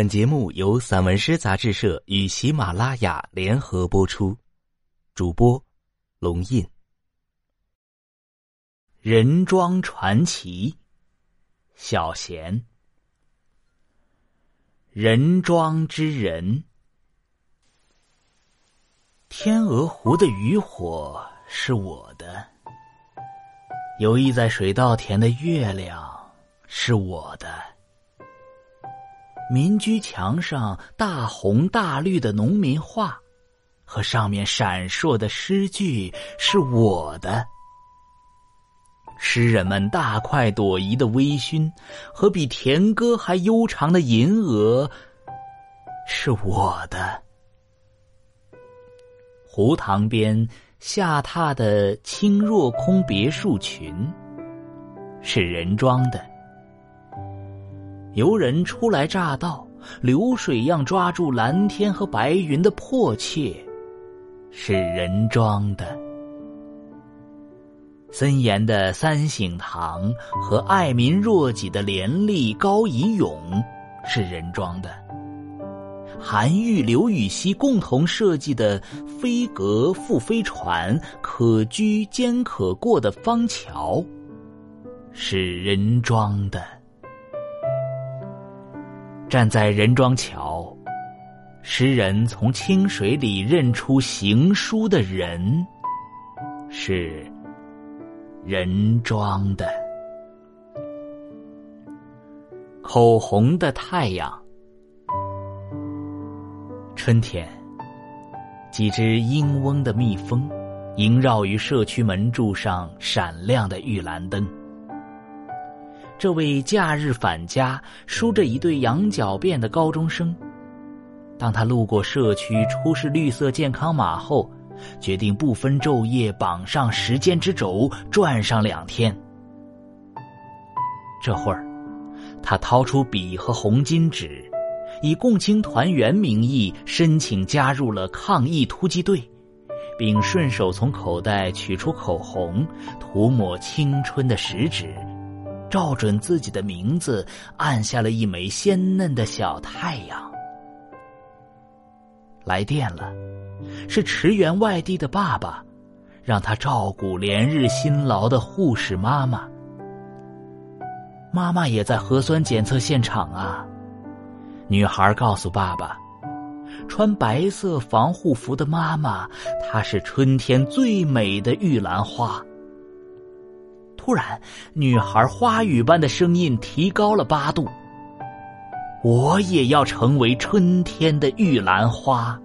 本节目由散文诗杂志社与喜马拉雅联合播出，主播龙印。人庄传奇，小贤。人庄之人，天鹅湖的渔火是我的，游弋在水稻田的月亮是我的。民居墙上大红大绿的农民画，和上面闪烁的诗句是我的。诗人们大快朵颐的微醺，和比田歌还悠长的吟额，是我的。湖塘边下榻的青若空别墅群，是人装的。游人初来乍到，流水样抓住蓝天和白云的迫切，是人装的；森严的三省堂和爱民若己的廉吏高以勇，是人装的；韩愈、刘禹锡共同设计的飞阁复飞船、可居兼可过的方桥，是人装的。站在人庄桥，诗人从清水里认出行书的人，是人庄的。口红的太阳，春天，几只鹰嗡的蜜蜂萦绕于社区门柱上闪亮的玉兰灯。这位假日返家、梳着一对羊角辫的高中生，当他路过社区出示绿色健康码后，决定不分昼夜绑上时间之轴，转上两天。这会儿，他掏出笔和红巾纸，以共青团员名义申请加入了抗疫突击队，并顺手从口袋取出口红，涂抹青春的食指。照准自己的名字，按下了一枚鲜嫩的小太阳。来电了，是驰援外地的爸爸，让他照顾连日辛劳的护士妈妈。妈妈也在核酸检测现场啊。女孩告诉爸爸，穿白色防护服的妈妈，她是春天最美的玉兰花。突然，女孩花语般的声音提高了八度。我也要成为春天的玉兰花。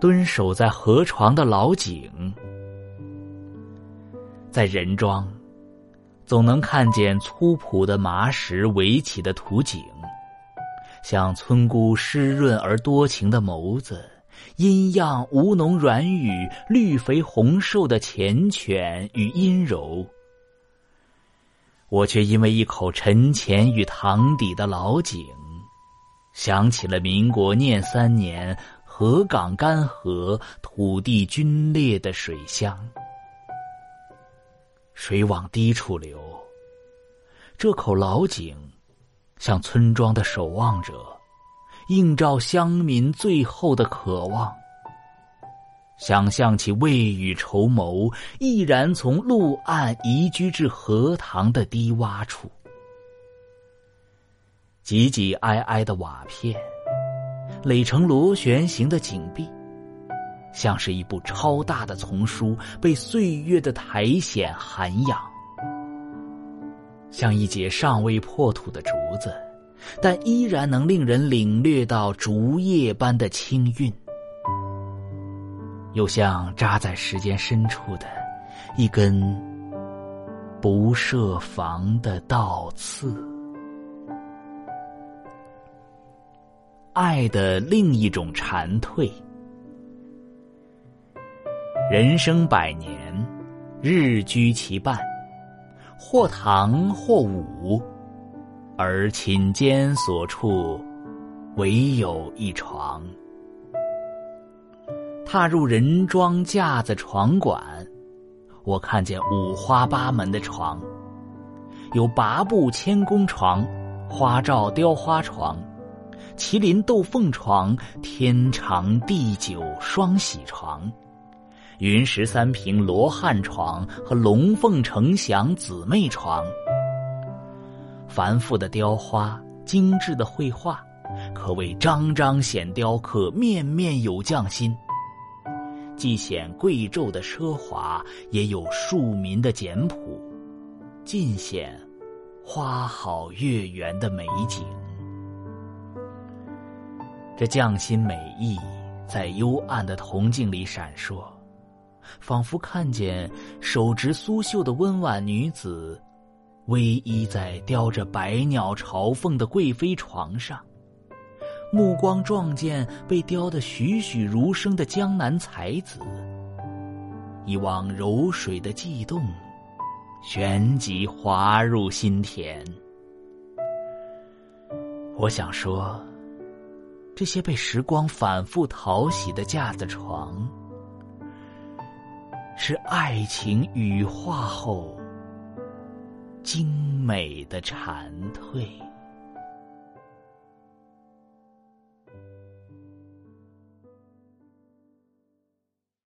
蹲守在河床的老井，在人庄，总能看见粗朴的麻石围起的土井，像村姑湿润而多情的眸子。阴样吴侬软语，绿肥红瘦的缱绻与阴柔，我却因为一口沉潜与塘底的老井，想起了民国念三年河港干涸、土地龟裂的水乡。水往低处流，这口老井，像村庄的守望者。映照乡民最后的渴望。想象起未雨绸缪，毅然从陆岸移居至荷塘的低洼处，挤挤挨挨的瓦片，垒成螺旋形的井壁，像是一部超大的丛书，被岁月的苔藓涵养，像一截尚未破土的竹子。但依然能令人领略到竹叶般的清韵，又像扎在时间深处的一根不设防的倒刺。爱的另一种蝉蜕，人生百年，日居其伴，或唐或武。而寝间所处，唯有一床。踏入人庄架子床馆，我看见五花八门的床，有八步千工床、花罩雕花床，麒麟斗凤床，天长地久双喜床，云石三平罗汉床和龙凤呈祥姊妹床。繁复的雕花，精致的绘画，可谓张张显雕刻，面面有匠心。既显贵胄的奢华，也有庶民的简朴，尽显花好月圆的美景。这匠心美意在幽暗的铜镜里闪烁，仿佛看见手执苏绣的温婉女子，偎依在雕着百鸟朝凤的贵妃床上。目光撞见被雕得栩栩如生的江南才子，一汪柔水的悸动，旋即滑入心田。我想说，这些被时光反复淘洗的架子床，是爱情羽化后精美的蝉蜕。